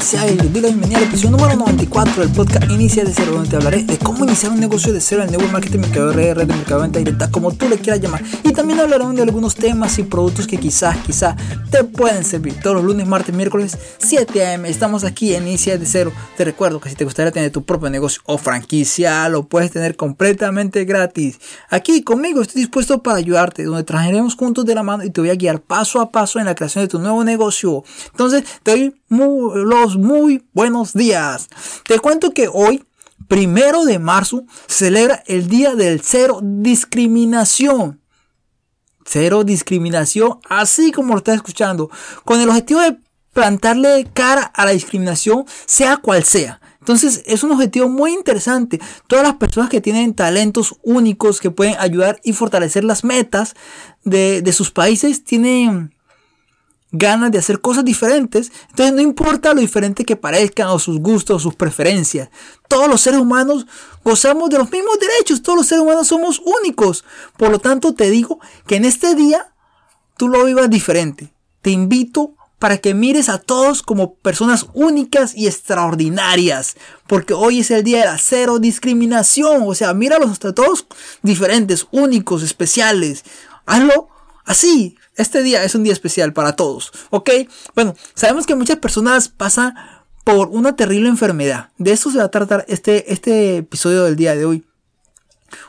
Ronald Sea la bienvenida al episodio número 94 del podcast Inicia de Cero, donde te hablaré de cómo iniciar un negocio de cero en el network marketing, mercado de red de mercado venta directa, como tú le quieras llamar. Y también hablaré de algunos temas y productos que quizás, quizás te pueden servir. Todos los lunes, martes, miércoles, 7 am. Estamos aquí en Inicia de Cero. Te recuerdo que si te gustaría tener tu propio negocio o franquicia, lo puedes tener completamente gratis. Aquí conmigo estoy dispuesto para ayudarte, donde trajeremos juntos de la mano y te voy a guiar paso a paso en la creación de tu nuevo negocio. Entonces, te doy los muy buenos días. Te cuento que hoy, primero de marzo, celebra el Día del Cero Discriminación. Cero discriminación, así como lo estás escuchando, con el objetivo de plantarle cara a la discriminación, sea cual sea. Entonces es un objetivo muy interesante. Todas las personas que tienen talentos únicos que pueden ayudar y fortalecer las metas de, de sus países tienen ganas de hacer cosas diferentes. Entonces no importa lo diferente que parezcan o sus gustos o sus preferencias. Todos los seres humanos gozamos de los mismos derechos. Todos los seres humanos somos únicos. Por lo tanto te digo que en este día tú lo vivas diferente. Te invito para que mires a todos como personas únicas y extraordinarias. Porque hoy es el día de la cero discriminación. O sea, míralos hasta todos diferentes, únicos, especiales. Hazlo así, este día es un día especial para todos, ¿ok? Bueno, sabemos que muchas personas pasan por una terrible enfermedad. De eso se va a tratar este, este episodio del día de hoy.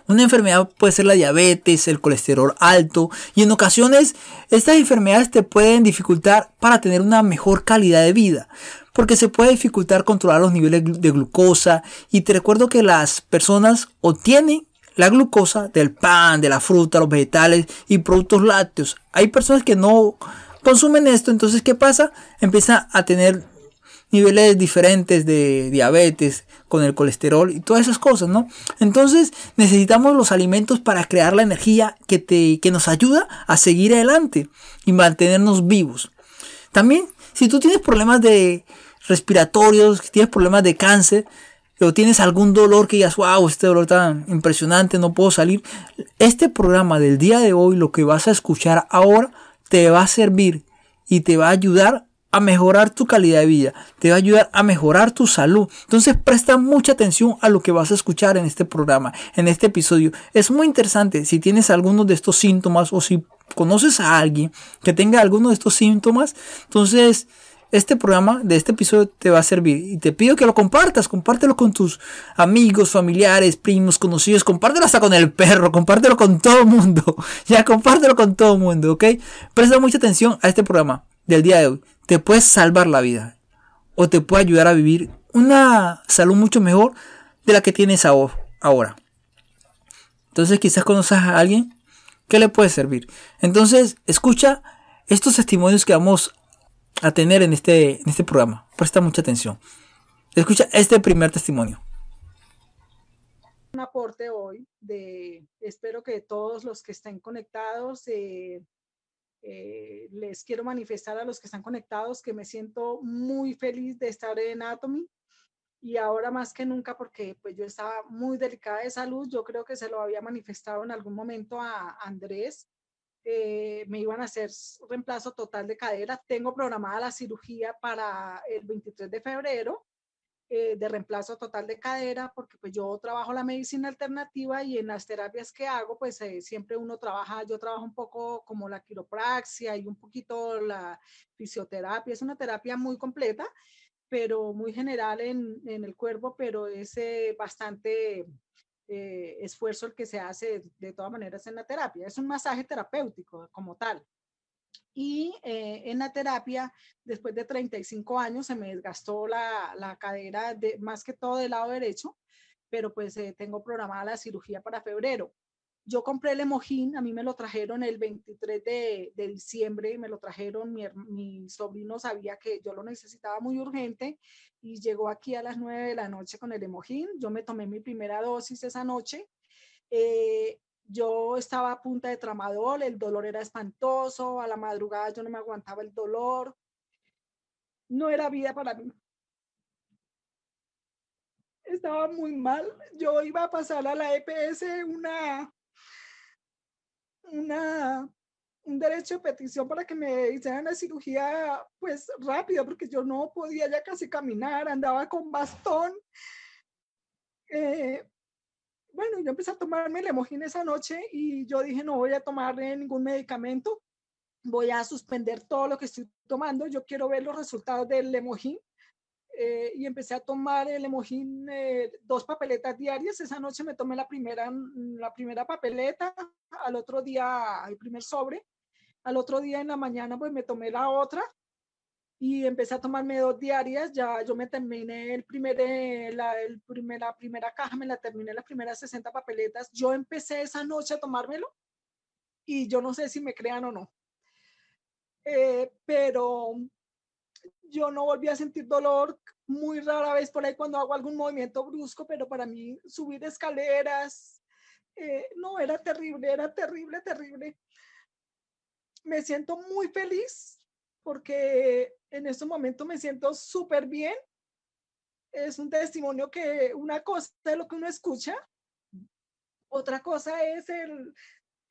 Una enfermedad puede ser la diabetes, el colesterol alto y en ocasiones estas enfermedades te pueden dificultar para tener una mejor calidad de vida porque se puede dificultar controlar los niveles de glucosa y te recuerdo que las personas obtienen la glucosa del pan, de la fruta, los vegetales y productos lácteos. Hay personas que no consumen esto, entonces ¿qué pasa? Empieza a tener niveles diferentes de diabetes con el colesterol y todas esas cosas, ¿no? Entonces necesitamos los alimentos para crear la energía que, te, que nos ayuda a seguir adelante y mantenernos vivos. También, si tú tienes problemas de respiratorios, si tienes problemas de cáncer, o tienes algún dolor que digas, wow, este dolor tan impresionante, no puedo salir. Este programa del día de hoy, lo que vas a escuchar ahora, te va a servir y te va a ayudar a mejorar tu calidad de vida, te va a ayudar a mejorar tu salud. Entonces presta mucha atención a lo que vas a escuchar en este programa, en este episodio. Es muy interesante si tienes alguno de estos síntomas o si conoces a alguien que tenga alguno de estos síntomas, entonces este programa de este episodio te va a servir y te pido que lo compartas, compártelo con tus amigos, familiares, primos, conocidos, compártelo hasta con el perro, compártelo con todo el mundo, ya compártelo con todo el mundo, ¿ok? Presta mucha atención a este programa del día de hoy, te puedes salvar la vida o te puede ayudar a vivir una salud mucho mejor de la que tienes ahora. Entonces quizás conoces a alguien que le puede servir. Entonces escucha estos testimonios que vamos a tener en este, en este programa. Presta mucha atención. Escucha este primer testimonio. Un aporte hoy de, espero que todos los que estén conectados, eh, eh, les quiero manifestar a los que están conectados que me siento muy feliz de estar en Atomy y ahora más que nunca porque pues yo estaba muy delicada de salud, yo creo que se lo había manifestado en algún momento a Andrés, eh, me iban a hacer reemplazo total de cadera. Tengo programada la cirugía para el 23 de febrero eh, de reemplazo total de cadera, porque pues yo trabajo la medicina alternativa y en las terapias que hago, pues eh, siempre uno trabaja, yo trabajo un poco como la quiropraxia y un poquito la fisioterapia. Es una terapia muy completa, pero muy general en, en el cuerpo, pero es bastante eh, esfuerzo el que se hace de, todas maneras en la terapia. Es un masaje terapéutico como tal. Y eh, en la terapia, después de 35 años, se me desgastó la, la cadera, de, más que todo del lado derecho, pero pues eh, tengo programada la cirugía para febrero. Yo compré el emojín, a mí me lo trajeron el 23 de, de diciembre, me lo trajeron, mi, sobrino sabía que yo lo necesitaba muy urgente y llegó aquí a las 9 de la noche con el emojín. Yo me tomé mi primera dosis esa noche. Eh, yo estaba a punta de tramadol, el dolor era espantoso, a la madrugada yo no me aguantaba el dolor. No era vida para mí. Estaba muy mal. Yo iba a pasar a la EPS una una un derecho de petición para que me hicieran la cirugía pues rápido, porque yo no podía ya casi caminar, andaba con bastón. Eh, bueno, yo empecé a tomarme el Lemogin esa noche y yo dije, no voy a tomar ningún medicamento, voy a suspender todo lo que estoy tomando, yo quiero ver los resultados del Lemogin. Eh, y empecé a tomar el Lemogin eh, dos papeletas diarias. Esa noche me tomé la primera, la primera papeleta, al otro día el primer sobre, al otro día en la mañana pues me tomé la otra y empecé a tomarme dos diarias, ya yo me terminé el primer, eh, la, el primera, primera caja, me la terminé las primeras 60 papeletas, yo empecé esa noche a tomármelo y yo no sé si me crean o no, eh, pero yo no volví a sentir dolor muy rara vez por ahí cuando hago algún movimiento brusco, pero para mí subir escaleras, eh, no, era terrible, era terrible, terrible. Me siento muy feliz porque en este momento me siento súper bien. Es un testimonio que una cosa es lo que uno escucha, otra cosa es el,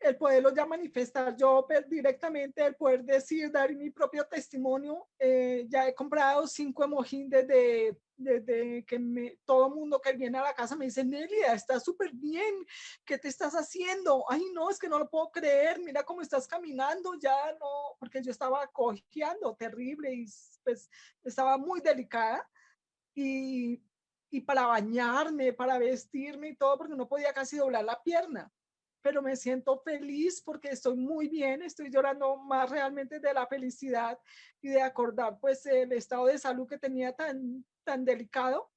el poderlo ya manifestar yo directamente, el poder decir, dar mi propio testimonio. Eh, ya he comprado cinco emojis desde, desde que me, todo mundo que viene a la casa me dice, Nelia, estás súper bien, ¿qué te estás haciendo? Ay, no, es que no lo puedo creer, mira cómo estás caminando, ya no, porque yo estaba cojeando terrible y pues estaba muy delicada. Y, y para bañarme, para vestirme y todo, porque no podía casi doblar la pierna pero me siento feliz porque estoy muy bien, estoy llorando más realmente de la felicidad y de acordar pues el estado de salud que tenía tan, tan delicado.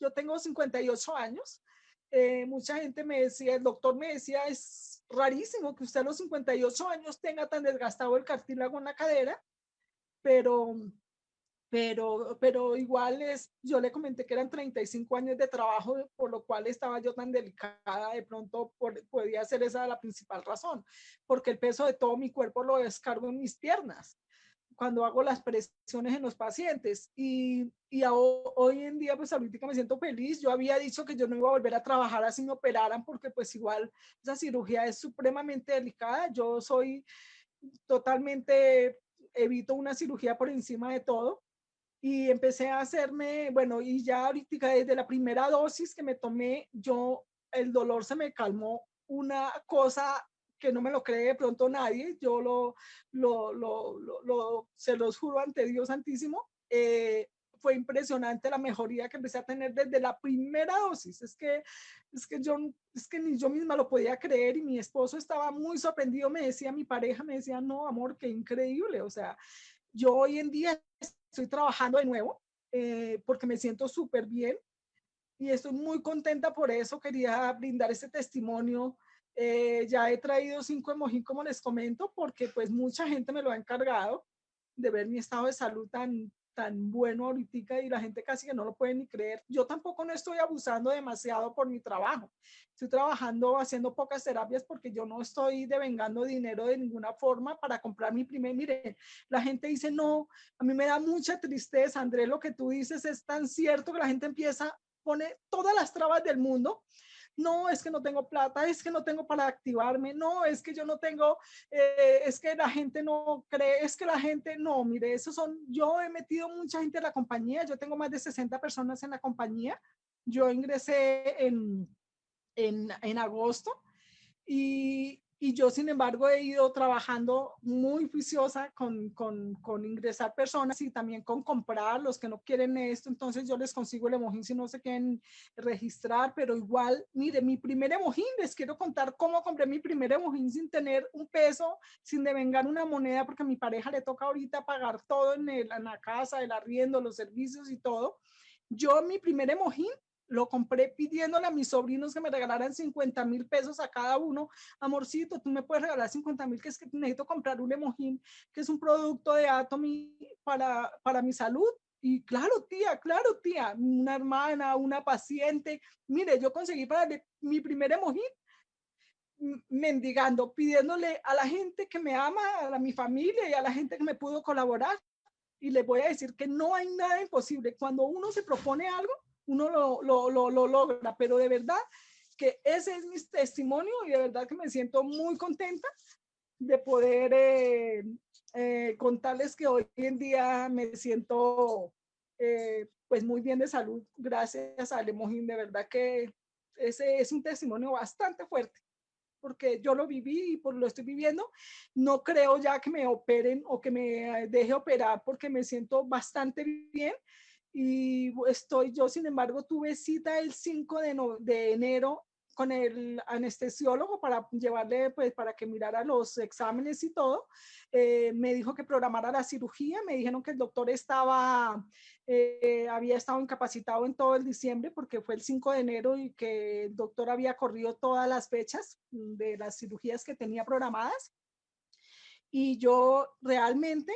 Yo tengo 58 años. Eh, mucha gente me decía, el doctor me decía, es rarísimo que usted a los 58 años tenga tan desgastado el cartílago en la cadera, pero pero, pero igual es, yo le comenté que eran 35 años de trabajo, por lo cual estaba yo tan delicada, de pronto podía ser esa la principal razón, porque el peso de todo mi cuerpo lo descargo en mis piernas cuando hago las presiones en los pacientes y, y hoy en día pues ahorita me siento feliz, yo había dicho que yo no iba a volver a trabajar así me operaran porque pues igual esa cirugía es supremamente delicada, yo soy totalmente, evito una cirugía por encima de todo, y empecé a hacerme, bueno, y ya ahorita desde la primera dosis que me tomé, yo, el dolor se me calmó, una cosa que no me lo cree de pronto nadie, yo lo, lo, lo, lo, se los juro ante Dios Santísimo, eh, fue impresionante la mejoría que empecé a tener desde la primera dosis. Es que, es que yo, es que ni yo misma lo podía creer y mi esposo estaba muy sorprendido, me decía, mi pareja me decía, no, amor, qué increíble. O sea, yo hoy en día estoy trabajando de nuevo eh, porque me siento súper bien y estoy muy contenta por eso. Quería brindar este testimonio. Eh, ya he traído cinco emojis, como les comento, porque pues mucha gente me lo ha encargado de ver mi estado de salud tan, tan bueno ahorita y la gente casi que no lo puede ni creer. Yo tampoco no estoy abusando demasiado por mi trabajo. Estoy trabajando haciendo pocas terapias porque yo no estoy devengando dinero de ninguna forma para comprar mi primer, mire, la gente dice, no, a mí me da mucha tristeza, André, lo que tú dices es tan cierto que la gente empieza, pone todas las trabas del mundo no, es que no tengo plata, es que no tengo para activarme, no, es que yo no tengo, eh, es que la gente no cree, es que la gente, no, mire, esos son, yo he metido mucha gente en la compañía, yo tengo más de 60 personas en la compañía, yo ingresé en, en, en agosto y, y yo, sin embargo, he ido trabajando muy juiciosa con, con, con, ingresar personas y también con comprar los que no quieren esto. Entonces yo les consigo el emojín si no se quieren registrar, pero igual, mire, mi primer emojín, les quiero contar cómo compré mi primer emojín sin tener un peso, sin devengar una moneda, porque a mi pareja le toca ahorita pagar todo en, el, en la casa, el arriendo, los servicios y todo. Yo mi primer emojín lo compré pidiéndole a mis sobrinos que me regalaran 50 mil pesos a cada uno. Amorcito, tú me puedes regalar 50 mil, que es que necesito comprar un emojín, que es un producto de Atomy para, para mi salud. Y claro, tía, claro, tía, una hermana, una paciente. Mire, yo conseguí para mi primer emojín mendigando, pidiéndole a la gente que me ama, a mi familia y a la gente que me pudo colaborar. Y les voy a decir que no hay nada imposible. Cuando uno se propone algo, uno lo, lo, lo, lo logra, pero de verdad que ese es mi testimonio y de verdad que me siento muy contenta de poder eh, eh, contarles que hoy en día me siento eh, pues muy bien de salud gracias a Lemojín. De verdad que ese es un testimonio bastante fuerte porque yo lo viví y por lo estoy viviendo. No creo ya que me operen o que me deje operar porque me siento bastante bien. Y estoy, yo sin embargo tuve cita el 5 de, de enero con el anestesiólogo para llevarle, pues, para que mirara los exámenes y todo. Eh, me dijo que programara la cirugía, me dijeron que el doctor estaba, eh, había estado incapacitado en todo el diciembre porque fue el 5 de enero y que el doctor había corrido todas las fechas de las cirugías que tenía programadas. Y yo realmente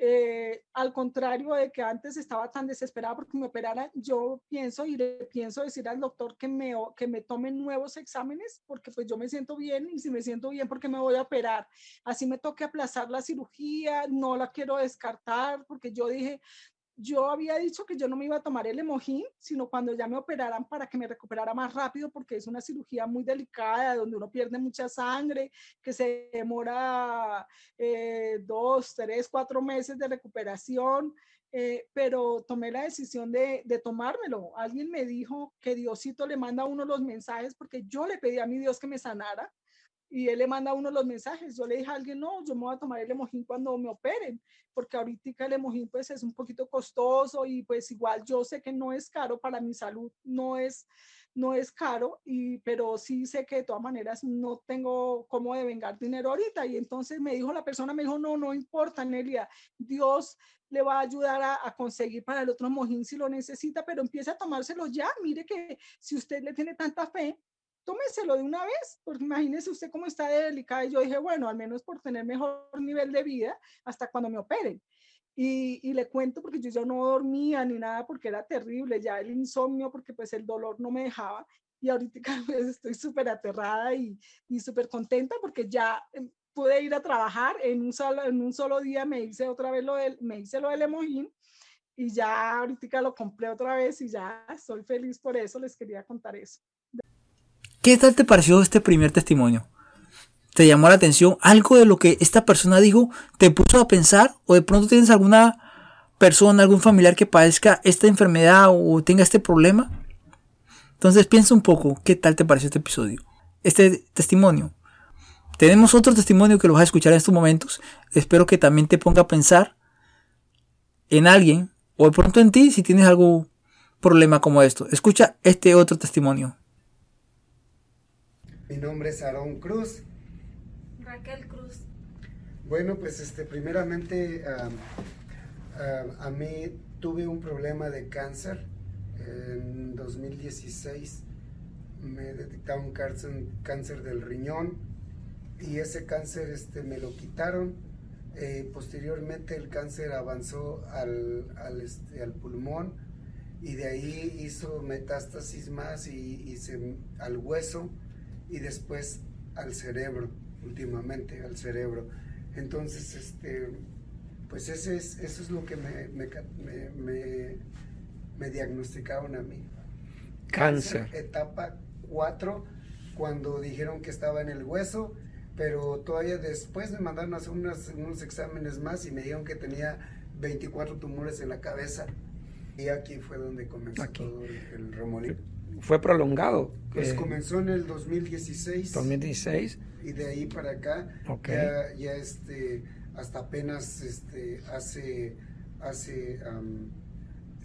eh, al contrario de que antes estaba tan desesperada porque me operaran, yo pienso y le pienso decir al doctor que me, que me tome nuevos exámenes porque pues yo me siento bien y si me siento bien porque me voy a operar. Así me toque aplazar la cirugía, no la quiero descartar porque yo dije, yo había dicho que yo no me iba a tomar el hemojín, sino cuando ya me operaran para que me recuperara más rápido, porque es una cirugía muy delicada, donde uno pierde mucha sangre, que se demora eh, dos, tres, cuatro meses de recuperación. Eh, pero tomé la decisión de, de, tomármelo. Alguien me dijo que Diosito le manda a uno los mensajes porque yo le pedí a mi Dios que me sanara y él le manda uno los mensajes. Yo le dije a alguien, no, yo me voy a tomar el hemojín cuando me operen, porque ahorita el hemojín pues es un poquito costoso y pues igual yo sé que no es caro para mi salud, no es, no es caro, y, pero sí sé que de todas maneras no tengo cómo devengar dinero ahorita. Y entonces me dijo la persona, me dijo, no, no importa, Nelia, Dios le va a ayudar a, a conseguir para el otro hemojín si lo necesita, pero empiece a tomárselo ya. Mire que si usted le tiene tanta fe, tómeselo de una vez, porque imagínese usted cómo está de delicada. Y yo dije, bueno, al menos por tener mejor nivel de vida hasta cuando me operen. Y, y, le cuento porque yo ya no dormía ni nada porque era terrible, ya el insomnio, porque pues el dolor no me dejaba. Y ahorita pues, estoy súper aterrada y, y súper contenta porque ya em, pude ir a trabajar en un, solo, en un solo día, me hice otra vez lo del, me hice lo del emojín y ya ahorita lo compré otra vez y ya estoy feliz por eso, les quería contar eso. ¿Qué tal te pareció este primer testimonio? ¿Te llamó la atención algo de lo que esta persona dijo? ¿Te puso a pensar? ¿O de pronto tienes alguna persona, algún familiar que padezca esta enfermedad o tenga este problema? Entonces piensa un poco, ¿qué tal te pareció este episodio? Este testimonio. Tenemos otro testimonio que lo vas a escuchar en estos momentos. Espero que también te ponga a pensar en alguien o de pronto en ti si tienes algún problema como esto. Escucha este otro testimonio. Mi nombre es Aarón Cruz. Raquel Cruz. Bueno, pues este, primeramente a mí tuve un problema de cáncer en 2016. Me detectaron un cáncer, cáncer del riñón y ese cáncer este, me lo quitaron. Eh, posteriormente el cáncer avanzó al, al, este, al, pulmón y de ahí hizo metástasis más y, y se, al hueso y después al cerebro, últimamente al cerebro. Entonces, este, pues ese es, eso es lo que me, me, me, diagnosticaron a mí. Cáncer. Etapa 4, cuando dijeron que estaba en el hueso, pero todavía después me mandaron a hacer unos, unos exámenes más y me dijeron que tenía 24 tumores en la cabeza. Y aquí fue donde comenzó todo el, el remolino fue prolongado. Pues comenzó en el 2016. 2016. Y de ahí para acá, ya, este, hasta apenas este, hace, hace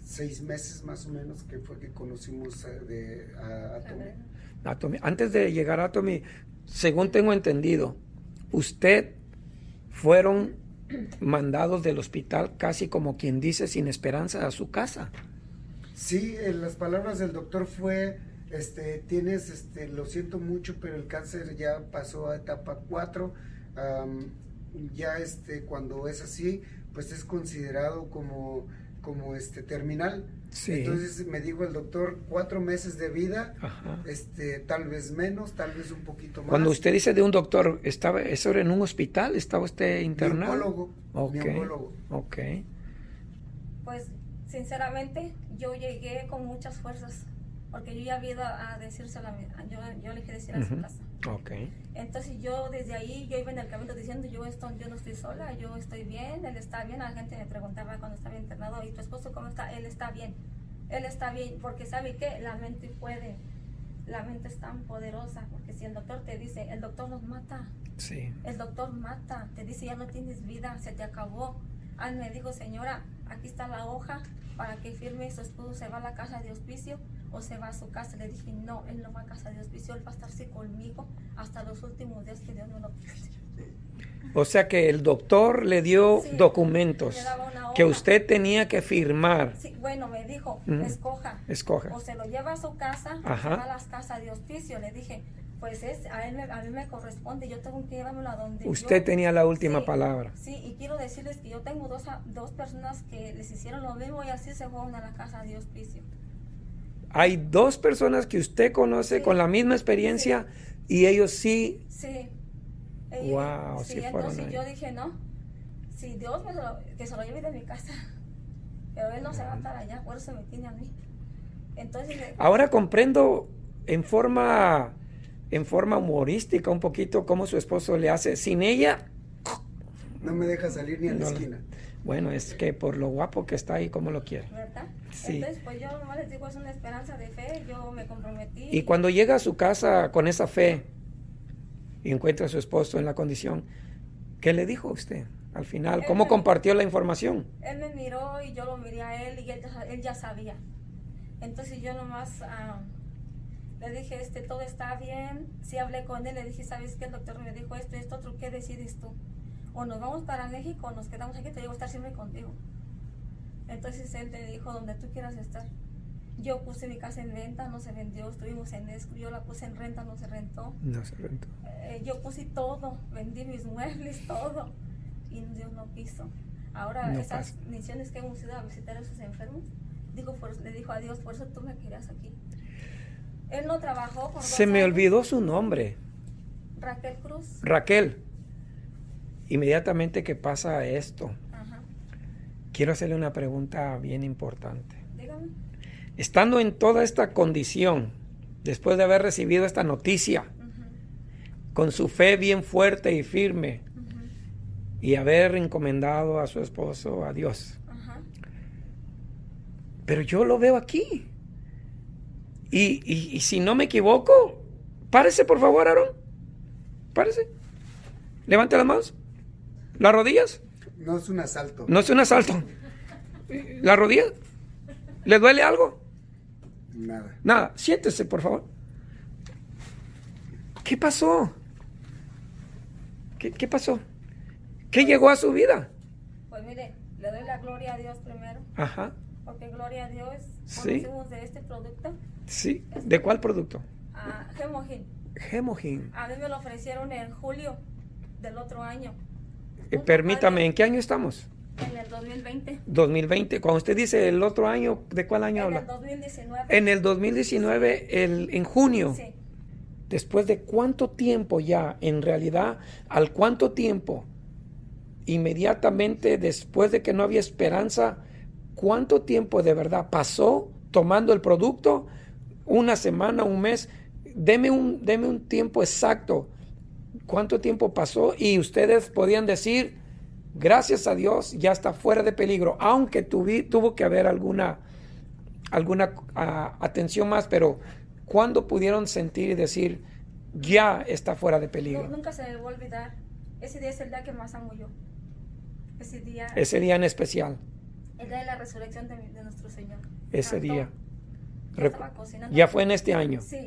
seis meses más o menos que fue que conocimos a, de, Atomy. Antes de llegar a Atomy, según tengo entendido, usted fueron mandados del hospital casi como quien dice sin esperanza a su casa. Sí, en las palabras del doctor fue, este, tienes, este, lo siento mucho, pero el cáncer ya pasó a etapa 4. ya este, cuando es así, pues es considerado como, como este, terminal. Entonces me dijo el doctor, cuatro meses de vida, este, tal vez menos, tal vez un poquito más. Cuando usted dice de un doctor, ¿estaba eso era en un hospital? ¿Estaba usted internado? Miólogo. Ok. Pues sinceramente yo llegué con muchas fuerzas porque yo ya había ido a, decírselo a mi, yo, yo le dije decir a su Ujú. casa. Ok. Entonces yo desde ahí, yo iba en el camino diciendo, yo, estoy, yo no estoy sola, yo estoy bien, él está bien. La gente me preguntaba cuando estaba internado, ¿y tu esposo cómo está? Él está bien, él está bien, porque ¿sabe qué? La mente puede, la mente es tan poderosa, porque si el doctor te dice, el doctor nos mata, Sí. el doctor mata, te dice ya no tienes vida, se te acabó. Ah, me dijo, señora, aquí está la hoja para que firme, su esposo se va a la casa de hospicio o se va a su casa. Le dije, no, él no va a casa de hospicio, él va a estarse conmigo hasta los últimos días que Dios me lo. O sea que el doctor le dio Sí, documentos que usted tenía que firmar. Sí, bueno, me dijo, escoja. Escoja. O se lo lleva a su casa o Ajá. se va a las casas de hospicio. Le dije, pues es, a, él a mí me corresponde, yo tengo que llevármelo a donde Usted yo- tenía la última Sí, palabra. Sí, y quiero decirles que yo tengo dos, dos personas que les hicieron lo mismo y así se fueron a la casa de hospicio. Hay dos personas que usted conoce Sí. con la misma experiencia y ellos sí. Sí. Wow, sí, fueron entonces ahí. yo dije, no, si Dios me lo, que se lo lleve de mi casa, pero él no se va a estar allá, por eso me tiene a mí. Entonces, Ahora comprendo en forma en forma humorística un poquito cómo su esposo le hace sin ella. No me deja salir ni a la No, esquina. Bueno, es que por lo guapo que está ahí, como lo quiere. ¿verdad? Sí. Entonces, pues yo nomás les digo, es una esperanza de fe, yo me comprometí. Y cuando llega a su casa con esa fe y encuentra a su esposo en la condición, ¿qué le dijo a usted al final? Él ¿Cómo me- compartió la información? Él me miró y yo lo miré a él y él, ya- él ya sabía. Entonces yo nomás ah, le dije, este, todo está bien. Sí hablé con él, le dije, ¿sabes qué? El doctor me dijo esto, esto, otro, ¿qué decides tú? O nos vamos para México o nos quedamos aquí, te digo, estar siempre contigo. Entonces él me dijo, donde tú quieras estar. Yo puse mi casa en venta, no se vendió, estuvimos en escro, yo la puse en renta, no se rentó. No se rentó. Eh, yo puse todo, vendí mis muebles, todo, y Dios no quiso. Ahora, No esas pasa. misiones que hemos ido a visitar a esos enfermos, digo, por- le dijo a Dios, por eso tú me querías aquí. Él no trabajó por Se me años. olvidó su nombre, Raquel Cruz. Raquel. Inmediatamente que pasa esto, Ajá. quiero hacerle una pregunta bien importante. Dígame. Estando en toda esta condición, después de haber recibido esta noticia, con su fe bien fuerte y firme, y haber encomendado a su esposo a Dios. Pero yo lo veo aquí. Y, y- y si no me equivoco, párese por favor, Aaron. Párese. Levante las manos. Las rodillas. No es un asalto. No es un asalto. ¿Las rodillas? ¿Le duele algo? Nada. Nada. Siéntese, por favor. ¿Qué pasó? ¿Qué, qué pasó? ¿Qué llegó a su vida? Pues mire, le doy la gloria a Dios primero, Ajá. porque gloria a Dios, Sí. conocimos de este producto, Sí. ¿De cuál producto? a Gemogin. A mí me lo ofrecieron en julio del otro año. Eh, permítame, ¿en qué año estamos? En el 2020. 2020. Cuando usted dice el otro año, ¿de cuál año En el habla? 2019. En el 2019, el, en junio. Sí. Después de cuánto tiempo ya, en realidad, al cuánto tiempo, inmediatamente después de que no había esperanza, cuánto tiempo de verdad pasó tomando el producto, una semana, un mes, deme un, deme un tiempo exacto, cuánto tiempo pasó y ustedes podían decir, gracias a Dios, ya está fuera de peligro, aunque tuvi- tuvo que haber alguna, alguna ah, atención más, pero ¿cuándo pudieron sentir y decir, ya está fuera de No, peligro? nunca se a olvidar. Ese día es el día que más amo yo. Ese día, Ese día en especial, el día de la resurrección de, nuestro Señor. ese Cantó. día. Cocinando. Ya fue en este año, Sí,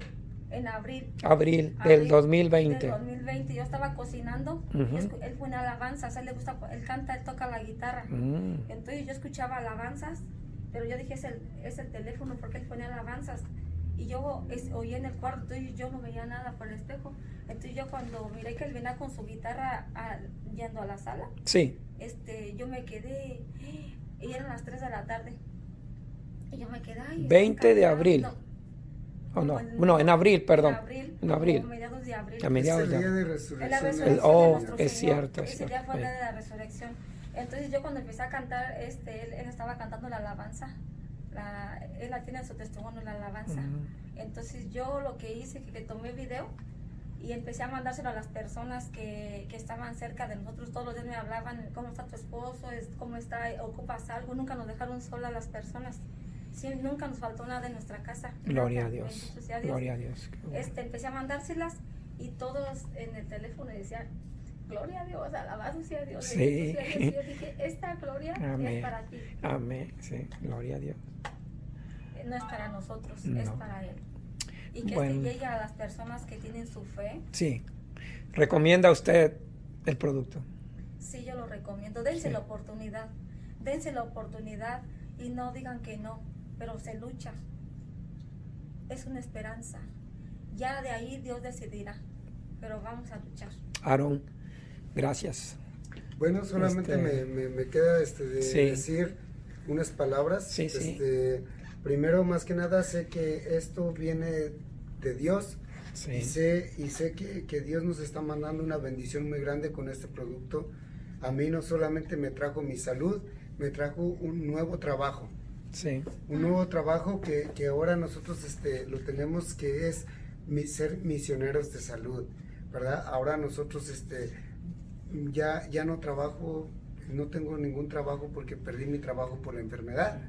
en abril. abril Abril del 2020. Del 2020. Yo estaba cocinando. él fue en alabanzas. Él le gusta, él canta, él toca la guitarra. Mm, Entonces yo escuchaba alabanzas, pero yo dije, es el, es el teléfono porque él ponía alabanzas. Y yo es- oía en el cuarto y yo no veía nada por el espejo. Entonces yo cuando miré que él venía con su guitarra a- yendo a la sala, Sí, este, yo me quedé, y eran las 3 de la tarde. Y yo me quedé, ay, están 20 de abril. cantando. o no, no, en abril, perdón. En abril. En abril. como mediados de abril. A mediados es de el día de resurrección. El- oh, de es cierto, es Ese día fue el cierto. día de la resurrección. Entonces yo cuando empecé a cantar, este, él, él estaba cantando la alabanza, la, él la tiene en su testimonio, la alabanza. Entonces yo lo que hice, que, que tomé video y empecé a mandárselo a las personas que, que, estaban cerca de nosotros. Todos los días me hablaban, ¿cómo está tu esposo? ¿Cómo está? ¿Ocupas algo? Nunca nos dejaron solas las personas. Sí, nunca nos faltó nada en nuestra casa. Gloria a Dios. Gloria a Dios. Este, empecé a mandárselas y todos en el teléfono decían, gloria a Dios, alabado sea Dios. Sí. yo dije, esta gloria es para ti. Amén, sí, gloria a Dios. No es para nosotros, es para Él. Y que bueno. llegue a las personas que tienen su fe. Sí. ¿Recomienda usted el producto? Sí, yo lo recomiendo. Dense la oportunidad. Dense la oportunidad y no digan que no, pero se lucha. Es una esperanza. Ya de ahí Dios decidirá, pero vamos a luchar. Aaron, gracias. Bueno, solamente este, me, me, queda este de decir unas palabras. Sí, este, Primero, más que nada, sé que esto viene de Dios. Y sé, y sé que, que, Dios nos está mandando una bendición muy grande con este producto. A mí no solamente me trajo mi salud, me trajo un nuevo trabajo. Sí. Un nuevo trabajo que, que ahora nosotros este, lo tenemos que es ser misioneros de salud, ¿verdad? Ahora nosotros este, ya, ya no trabajo, no tengo ningún trabajo porque perdí mi trabajo por la enfermedad.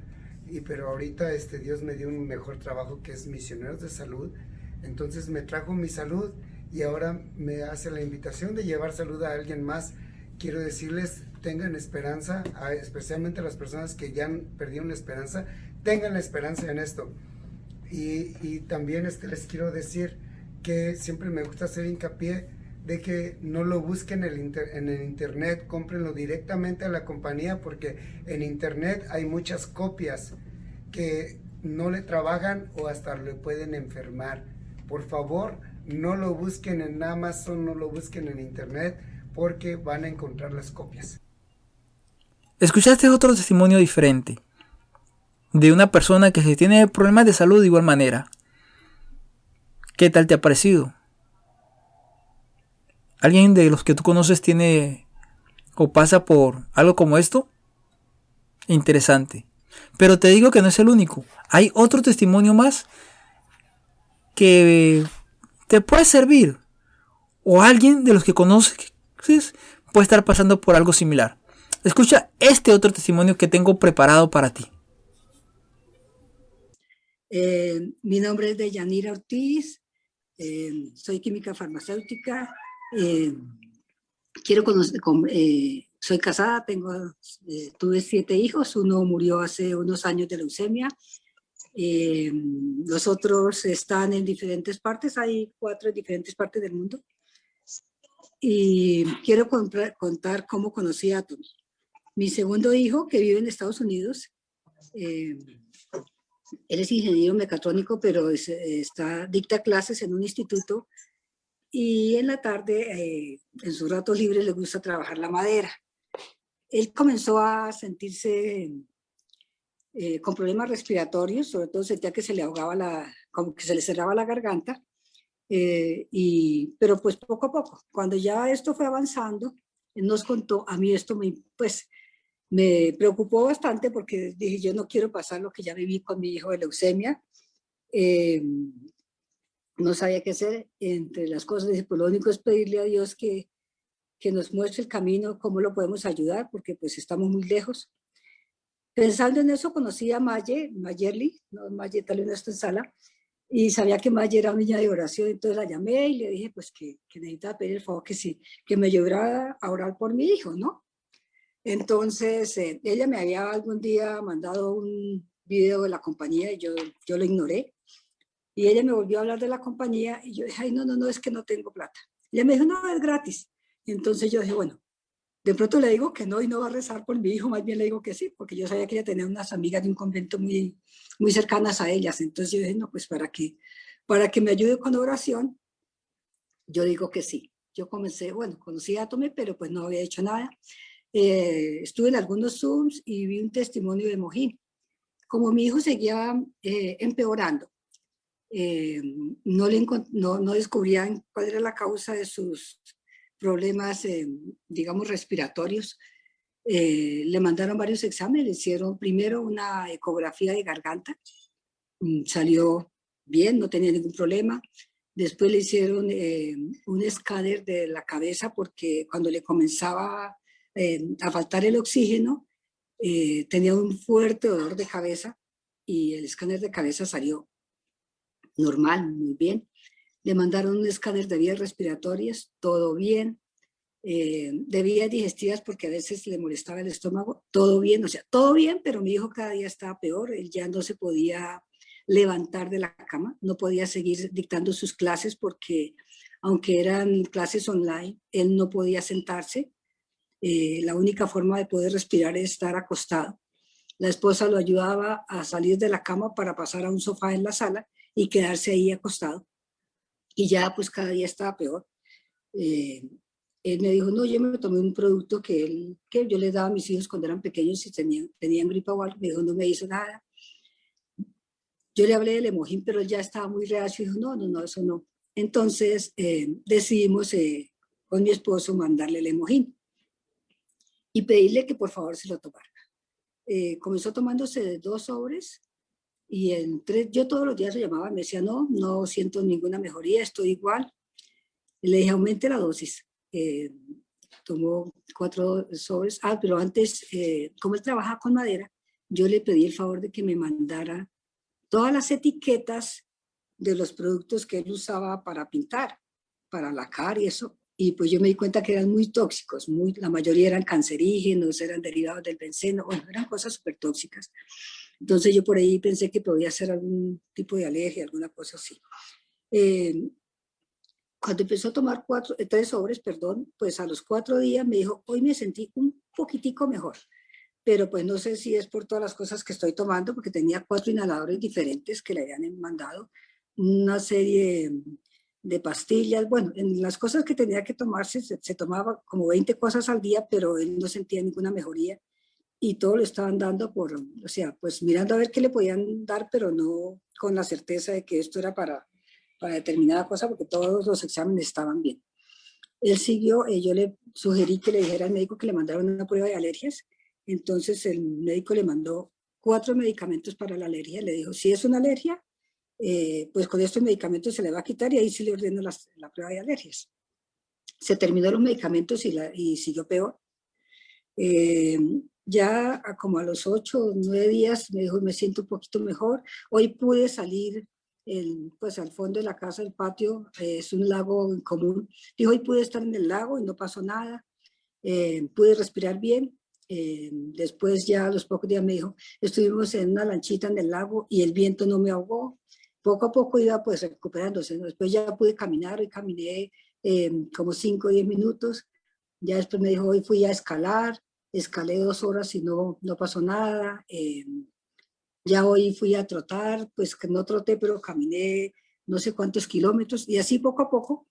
Y pero ahorita este, Dios me dio un mejor trabajo que es misioneros de salud. Entonces me trajo mi salud y ahora me hace la invitación de llevar salud a alguien más. Quiero decirles, tengan esperanza, especialmente las personas que ya perdieron la esperanza, tengan la esperanza en esto. Y, y también este, les quiero decir que siempre me gusta hacer hincapié de que no lo busquen en el, en el internet, cómprenlo directamente a la compañía porque en internet hay muchas copias que no le trabajan o hasta le pueden enfermar. Por favor, no lo busquen en Amazon, no lo busquen en internet porque van a encontrar las copias. Escuchaste otro testimonio diferente de una persona que tiene problemas de salud de igual manera. ¿Qué tal te ha parecido? ¿Alguien de los que tú conoces tiene o pasa por algo como esto? Interesante. Pero te digo que no es el único. Hay otro testimonio más que te puede servir. O alguien de los que conoces puede estar pasando por algo similar. Escucha este otro testimonio que tengo preparado para ti. Eh, mi nombre es Deyanira Ortiz, eh, soy química farmacéutica. Eh, quiero conocer, soy casada, tengo, tuve siete hijos, uno murió hace unos años de leucemia. los otros están en diferentes partes, hay cuatro en diferentes partes del mundo. Y quiero contar cómo conocí a Tony. Mi segundo hijo, que vive en Estados Unidos, él es ingeniero mecatrónico, pero está, dicta clases en un instituto y en la tarde, eh, en sus ratos libres, le gusta trabajar la madera. Él comenzó a sentirse eh, con problemas respiratorios, sobre todo sentía que se le ahogaba la, como que se le cerraba la garganta, eh, y, pero pues poco a poco, cuando ya esto fue avanzando, él nos contó, a mí esto me, pues me preocupó bastante porque dije, yo no quiero pasar lo que ya viví con mi hijo de leucemia. Eh, no sabía qué hacer. Entre las cosas, dije, pues lo único es pedirle a Dios que, que nos muestre el camino, cómo lo podemos ayudar, porque pues estamos muy lejos. Pensando en eso, conocí a Maye, Mayerly, no Maye tal vez no está en sala, y sabía que Maye era una niña de oración, entonces la llamé y le dije pues que, que necesitaba pedir el favor que sí, que me ayudara a orar por mi hijo, ¿no? Entonces, eh, ella me había algún día mandado un video de la compañía y yo, yo lo ignoré. Y ella me volvió a hablar de la compañía y yo dije, ay, no, no, no, es que no tengo plata. Y ella me dijo, no, es gratis. Entonces yo dije, bueno, de pronto le digo que no y no va a rezar por mi hijo, más bien le digo que sí, porque yo sabía que ella tenía unas amigas de un convento muy, muy cercanas a ellas. Entonces yo dije, no, pues para que, para que me ayude con oración, yo digo que sí. Yo comencé, bueno, conocí a Tome, pero pues no había hecho nada. Eh, estuve en algunos Zooms y vi un testimonio de Mojín. Como mi hijo seguía eh, empeorando, eh, no, le, no, no, descubrían cuál era la causa de sus problemas, digamos, respiratorios. eh, le mandaron varios exámenes, le hicieron primero una ecografía de garganta, mm, salió bien, no tenía ningún problema. Después le hicieron eh, un escáner de la cabeza porque cuando le comenzaba eh, a faltar el oxígeno, tenía un fuerte dolor de cabeza y el escáner de cabeza salió normal, muy bien. Le mandaron un escáner de vías respiratorias, todo bien eh, de vías digestivas porque a veces le molestaba el estómago, todo bien, o sea, todo bien, pero mi hijo cada día estaba peor, él ya no se podía levantar de la cama, no podía seguir dictando sus clases porque aunque eran clases online, él no podía sentarse, eh, la única forma de poder respirar es estar acostado. La esposa lo ayudaba a salir de la cama para pasar a un sofá en la sala y quedarse ahí acostado. Y ya pues cada día estaba peor. Eh, él me dijo, no, yo me tomé un producto que, él, que yo les daba a mis hijos cuando eran pequeños y tenían, tenían gripa o algo. Me dijo, no me hizo nada. Yo le hablé del emojín, pero él ya estaba muy reacio y dijo, no, no, no, eso no. Entonces eh, decidimos eh, con mi esposo mandarle el emojín y pedirle que por favor se lo tomara. Eh, comenzó tomándose dos sobres y en tres, yo todos los días lo llamaba, me decía, no, no siento ninguna mejoría, estoy igual. le dije, aumente la dosis eh, tomó cuatro sobres. Ah, pero antes, eh, como él trabaja con madera, yo le pedí el favor de que me mandara todas las etiquetas de los productos que él usaba para pintar, para lacar y eso. Y pues yo me di cuenta que eran muy tóxicos, muy, la mayoría eran cancerígenos, eran derivados del benceno, bueno, eran cosas súper tóxicas. Entonces yo por ahí pensé que podía ser algún tipo de alergia, alguna cosa así. Eh, cuando empezó a tomar cuatro, eh, tres sobres, perdón, pues a los cuatro días me dijo, hoy me sentí un poquitico mejor, pero pues no sé si es por todas las cosas que estoy tomando, porque tenía cuatro inhaladores diferentes que le habían mandado, una serie de pastillas, bueno, en las cosas que tenía que tomarse, se, tomaba como 20 cosas al día, pero él no sentía ninguna mejoría. Y todo lo estaban dando por, o sea, pues mirando a ver qué le podían dar, pero no con la certeza de que esto era para para determinada cosa porque todos los exámenes estaban bien. Él siguió, eh, yo le sugerí que le dijera al médico que le mandara una prueba de alergias, entonces el médico le mandó cuatro medicamentos para la alergia, le dijo, si es una alergia, eh, pues con estos medicamentos se le va a quitar y ahí sí le ordeno la prueba de alergias. Se terminó los medicamentos y, la, y siguió peor. Eh, ya como a los ocho o nueve días me dijo, me siento un poquito mejor. Hoy pude salir pues al fondo de la casa, el patio, eh, es un lago común. Dijo, hoy pude estar en el lago y no pasó nada, pude respirar bien. Después ya a los pocos días me dijo, estuvimos en una lanchita en el lago y el viento no me ahogó. Poco a poco iba pues recuperándose. Después ya pude caminar, hoy caminé como 5 o 10 minutos. Ya después me dijo, hoy fui a escalar, escalé dos horas y no, no pasó nada. Ya hoy fui a trotar, pues que no troté, pero caminé no sé cuántos kilómetros y así poco a poco,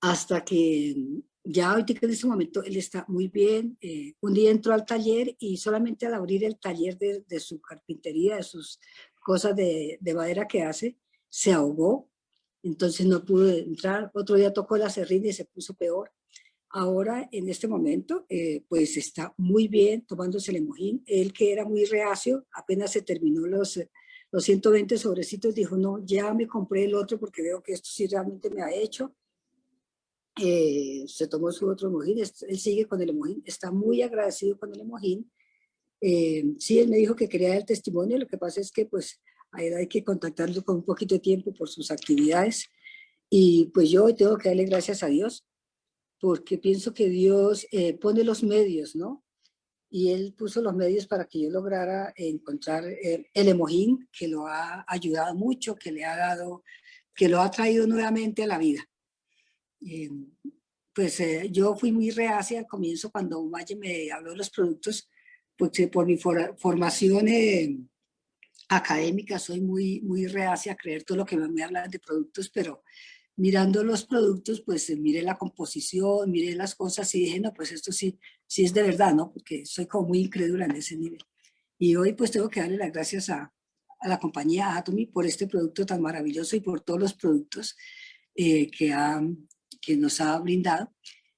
hasta que ya hoy en este momento él está muy bien. Eh, un día entró al taller y solamente al abrir el taller de, de su carpintería, de sus cosas de, de, madera que hace, se ahogó. Entonces no pudo entrar. Otro día tocó la serrina y se puso peor. Ahora, en este momento, eh, pues está muy bien tomándose el emojín. Él que era muy reacio, apenas se terminó los, los 120 sobrecitos, dijo, no, ya me compré el otro porque veo que esto sí realmente me ha hecho. Eh, se tomó su otro emojín, él sigue con el emojín, está muy agradecido con el emojín. Eh, sí, él me dijo que quería el testimonio, lo que pasa es que pues hay que contactarlo con un poquito de tiempo por sus actividades. Y pues yo tengo que darle gracias a Dios porque pienso que Dios eh, pone los medios, ¿no? Y Él puso los medios para que yo lograra encontrar eh, el emojín, que lo ha ayudado mucho, que le ha dado, que lo ha traído nuevamente a la vida. Eh, pues yo fui muy reacia al comienzo cuando Valle me habló de los productos, porque por mi formación académica soy muy, muy reacia a creer todo lo que me hablan de productos, pero mirando los productos, pues eh, miré la composición, miré las cosas y dije, no, pues esto sí, sí es de verdad, ¿no? Porque soy como muy incrédula en ese nivel. Y hoy pues tengo que darle las gracias a, a la compañía Atomy por este producto tan maravilloso y por todos los productos eh, que, ha, que nos ha brindado.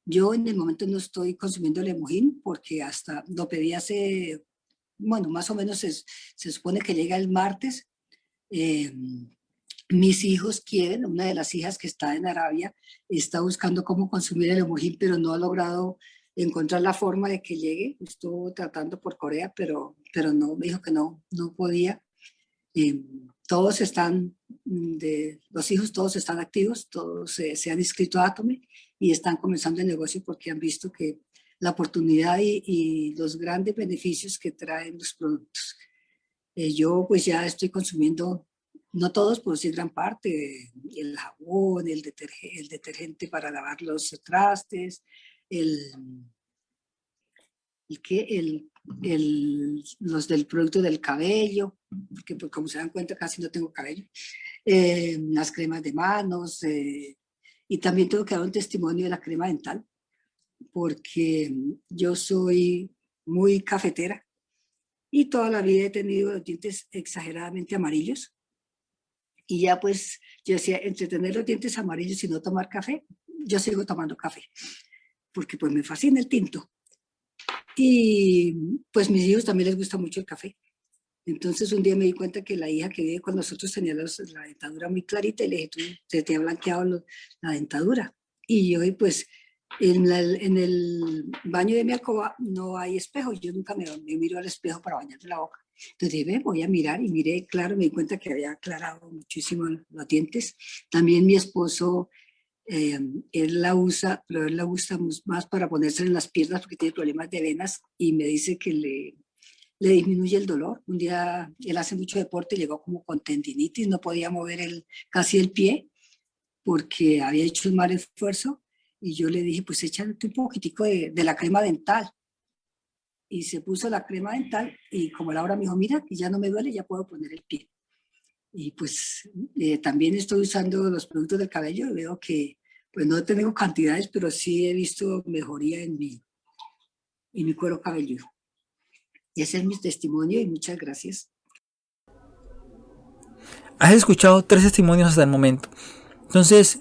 Yo en el momento no estoy consumiendo el emojín porque hasta lo pedí hace, bueno, más o menos se, se supone que llega el martes. Eh, mis hijos quieren, una de las hijas que está en Arabia está buscando cómo consumir el emojín, pero no ha logrado encontrar la forma de que llegue. Estuvo tratando por Corea, pero, pero no, me dijo que no, no podía. Eh, todos están, mm, de, los hijos todos están activos, todos se han inscrito a Atome y están comenzando el negocio porque han visto que la oportunidad y, los grandes beneficios que traen los productos. Eh, yo pues ya estoy consumiendo, no todos, pero sí gran parte, el jabón, el, el detergente para lavar los trastes, el, el, el, el, los del producto del cabello, porque pues, como se dan cuenta casi no tengo cabello, eh, las cremas de manos, eh, y también tengo que dar un testimonio de la crema dental, porque yo soy muy cafetera y toda la vida he tenido los dientes exageradamente amarillos. Y ya pues yo decía, entre tener los dientes amarillos y no tomar café, yo sigo tomando café, porque pues me fascina el tinto. Y pues mis hijos también les gusta mucho el café. Entonces un día me di cuenta que la hija que vive con nosotros tenía la dentadura muy clarita y le dije, tú te, te blanqueado la dentadura. Y hoy pues en, en, el baño de mi alcoba no hay espejo, yo nunca me, me miro al espejo para bañarme la boca. Entonces dije, voy a mirar y miré, claro, me di cuenta que había aclarado muchísimo los dientes. También mi esposo eh, él la usa, pero él la usa más para ponerse en las piernas porque tiene problemas de venas y me dice que le, le disminuye el dolor. Un día él hace mucho deporte llegó como con tendinitis, no podía mover el, casi el pie porque había hecho un mal esfuerzo y yo le dije, pues échale un poquitico de, de, la crema dental. Y se puso la crema dental y como Laura me dijo, mira, que ya no me duele, ya puedo poner el pie. Y pues eh, también estoy usando los productos del cabello y veo que pues no tengo cantidades, pero sí he visto mejoría en mi, en mi cuero cabelludo. Y ese es mi testimonio y muchas gracias. Has escuchado tres testimonios hasta el momento. Entonces,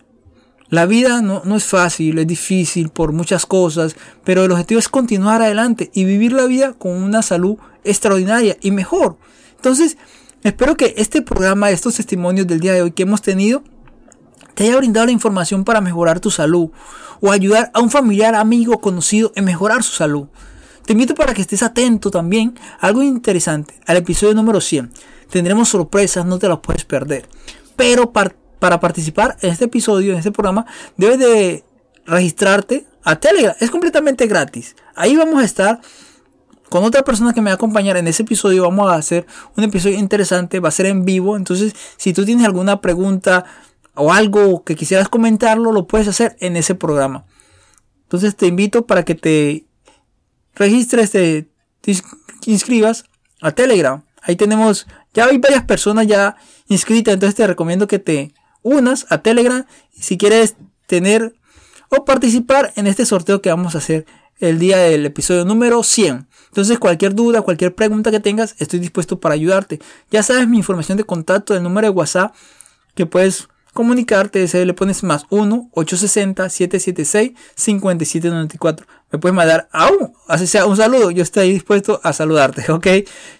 la vida no, no, es fácil, es difícil por muchas cosas, pero el objetivo es continuar adelante y vivir la vida con una salud extraordinaria y mejor. Entonces, espero que este programa, estos testimonios del día de hoy que hemos tenido, te haya brindado la información para mejorar tu salud o ayudar a un familiar, amigo, conocido en mejorar su salud. Te invito para que estés atento también algo interesante, al episodio número 100. Tendremos sorpresas, no te las puedes perder. Pero para participar en este episodio, en este programa, debes de registrarte a Telegram. Es completamente gratis. Ahí vamos a estar con otra persona que me va a acompañar en ese episodio. Vamos a hacer un episodio interesante, va a ser en vivo. Entonces, si tú tienes alguna pregunta, o algo que quisieras comentarlo, lo puedes hacer en ese programa. Entonces te invito para que te registres, te, inscribas a Telegram. Ahí tenemos, ya hay varias personas ya inscritas, entonces te recomiendo que te unas a Telegram si quieres tener o participar en este sorteo que vamos a hacer el día del episodio número 100. Entonces cualquier duda, cualquier pregunta que tengas, estoy dispuesto para ayudarte. Ya sabes mi información de contacto, el número de WhatsApp que puedes comunicarte, ese le pones más 1-860-776-5794. Me puedes mandar aún, así sea un saludo, yo estoy dispuesto a saludarte, ¿ok?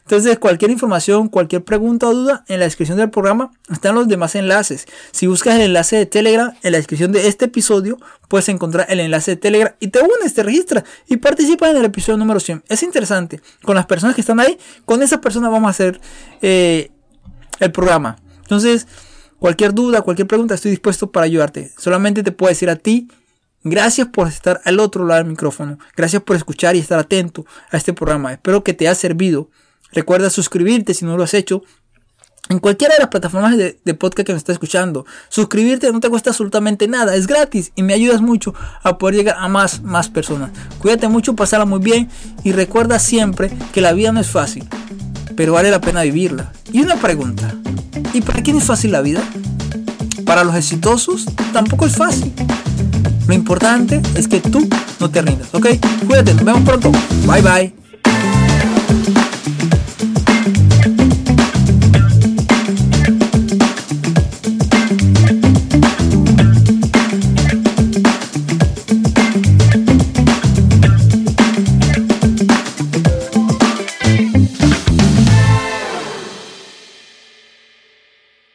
Entonces, cualquier información, cualquier pregunta o duda, en la descripción del programa están los demás enlaces. Si buscas el enlace de Telegram, en la descripción de este episodio, puedes encontrar el enlace de Telegram y te unes, te registras y participas en el episodio número 100. Es interesante, con las personas que están ahí, con esas personas vamos a hacer eh, el programa. Entonces, Cualquier duda, cualquier pregunta, estoy dispuesto para ayudarte. Solamente te puedo decir a ti, gracias por estar al otro lado del micrófono. Gracias por escuchar y estar atento a este programa. Espero que te haya servido. Recuerda suscribirte si no lo has hecho. En cualquiera de las plataformas de, podcast que me estás escuchando, suscribirte no te cuesta absolutamente nada, es gratis y me ayudas mucho a poder llegar a más, más personas. Cuídate mucho, pasarla muy bien y recuerda siempre que la vida no es fácil, pero vale la pena vivirla. Y una pregunta, ¿y para quién es fácil la vida? Para los exitosos tampoco es fácil. Lo importante es que tú no te rindas, ¿ok? Cuídate, nos vemos pronto. Bye bye.